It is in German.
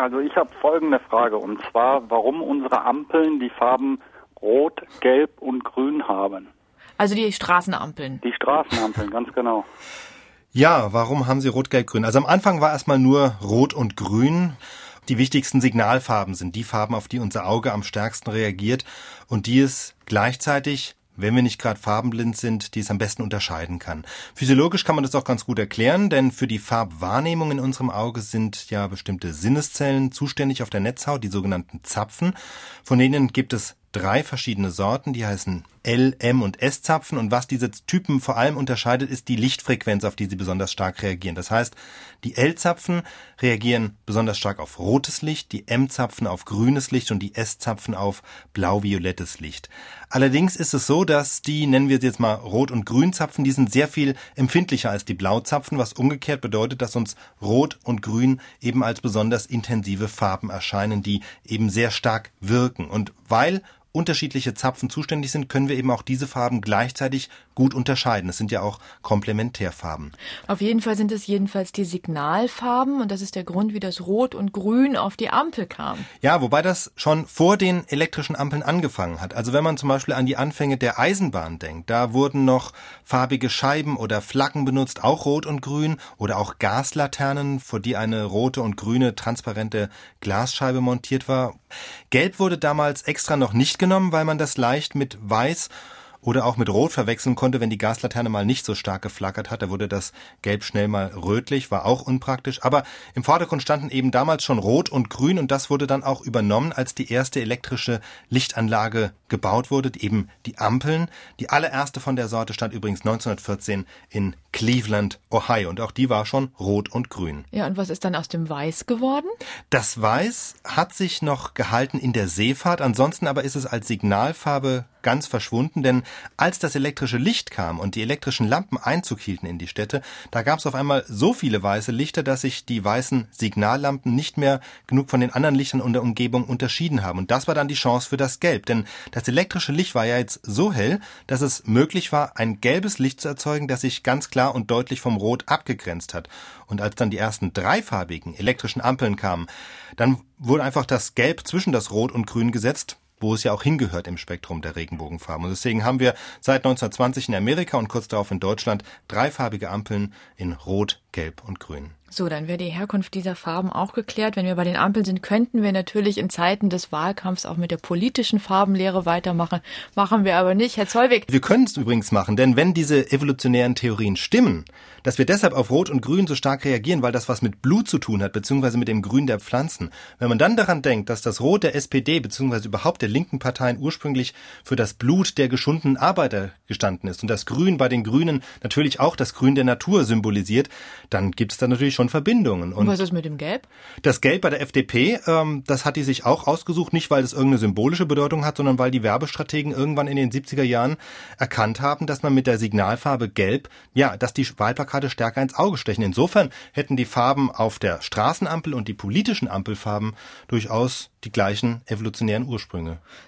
Also ich habe folgende Frage und zwar, warum unsere Ampeln die Farben Rot, Gelb und Grün haben. Also die Straßenampeln. Die Straßenampeln, ganz genau. Ja, warum haben sie Rot, Gelb, Grün? Also am Anfang war erstmal nur Rot und Grün. Die wichtigsten Signalfarben sind die Farben, auf die unser Auge am stärksten reagiert und die es gleichzeitig wenn wir nicht gerade farbenblind sind, die es am besten unterscheiden kann. Physiologisch kann man das auch ganz gut erklären, denn für die Farbwahrnehmung in unserem Auge sind ja bestimmte Sinneszellen zuständig auf der Netzhaut, die sogenannten Zapfen. Von denen gibt es drei verschiedene Sorten, die heißen L, M und S-Zapfen. Und was diese Typen vor allem unterscheidet, ist die Lichtfrequenz, auf die sie besonders stark reagieren. Das heißt, die L-Zapfen reagieren besonders stark auf rotes Licht, die M-Zapfen auf grünes Licht und die S-Zapfen auf blau-violettes Licht. Allerdings ist es so, dass die, nennen wir sie jetzt mal Rot- und Grünzapfen, die sind sehr viel empfindlicher als die Blauzapfen, was umgekehrt bedeutet, dass uns Rot und Grün eben als besonders intensive Farben erscheinen, die eben sehr stark wirken. Und weil unterschiedliche Zapfen zuständig sind, können wir eben auch diese Farben gleichzeitig gut unterscheiden. Es sind ja auch Komplementärfarben. Auf jeden Fall sind es jedenfalls die Signalfarben und das ist der Grund, wie das Rot und Grün auf die Ampel kam. Ja, wobei das schon vor den elektrischen Ampeln angefangen hat. Also wenn man zum Beispiel an die Anfänge der Eisenbahn denkt, da wurden noch farbige Scheiben oder Flaggen benutzt, auch Rot und Grün oder auch Gaslaternen, vor die eine rote und grüne transparente Glasscheibe montiert war. Gelb wurde damals extra noch nicht genommen, weil man das leicht mit Weiß oder auch mit Rot verwechseln konnte, wenn die Gaslaterne mal nicht so stark geflackert hat. Da wurde das Gelb schnell mal rötlich, war auch unpraktisch. Aber im Vordergrund standen eben damals schon Rot und Grün und das wurde dann auch übernommen, als die erste elektrische Lichtanlage gebaut wurde, eben die Ampeln. Die allererste von der Sorte stand übrigens 1914 in Cleveland, Ohio und auch die war schon rot und grün. Ja, und was ist dann aus dem Weiß geworden? Das Weiß hat sich noch gehalten in der Seefahrt, ansonsten aber ist es als Signalfarbe ganz verschwunden, denn als das elektrische Licht kam und die elektrischen Lampen Einzug hielten in die Städte, da gab es auf einmal so viele weiße Lichter, dass sich die weißen Signallampen nicht mehr genug von den anderen Lichtern in der Umgebung unterschieden haben. Und das war dann die Chance für das Gelb, denn das elektrische Licht war ja jetzt so hell, dass es möglich war, ein gelbes Licht zu erzeugen, das sich ganz klar und deutlich vom Rot abgegrenzt hat. Und als dann die ersten dreifarbigen elektrischen Ampeln kamen, dann wurde einfach das Gelb zwischen das Rot und Grün gesetzt wo es ja auch hingehört im Spektrum der Regenbogenfarben. Und deswegen haben wir seit 1920 in Amerika und kurz darauf in Deutschland dreifarbige Ampeln in Rot, Gelb und Grün. So, dann wäre die Herkunft dieser Farben auch geklärt. Wenn wir bei den Ampeln sind, könnten wir natürlich in Zeiten des Wahlkampfs auch mit der politischen Farbenlehre weitermachen. Machen wir aber nicht. Herr Zollweg. Wir können es übrigens machen, denn wenn diese evolutionären Theorien stimmen, dass wir deshalb auf Rot und Grün so stark reagieren, weil das was mit Blut zu tun hat, beziehungsweise mit dem Grün der Pflanzen. Wenn man dann daran denkt, dass das Rot der SPD, beziehungsweise überhaupt der linken Parteien ursprünglich für das Blut der geschundenen Arbeiter gestanden ist und das Grün bei den Grünen natürlich auch das Grün der Natur symbolisiert, dann gibt es da natürlich schon Verbindungen. Und was ist mit dem Gelb? Das Gelb bei der FDP, ähm, das hat die sich auch ausgesucht, nicht weil es irgendeine symbolische Bedeutung hat, sondern weil die Werbestrategen irgendwann in den 70er Jahren erkannt haben, dass man mit der Signalfarbe Gelb, ja, dass die Wahlplakate stärker ins Auge stechen. Insofern hätten die Farben auf der Straßenampel und die politischen Ampelfarben durchaus die gleichen evolutionären Ursprünge.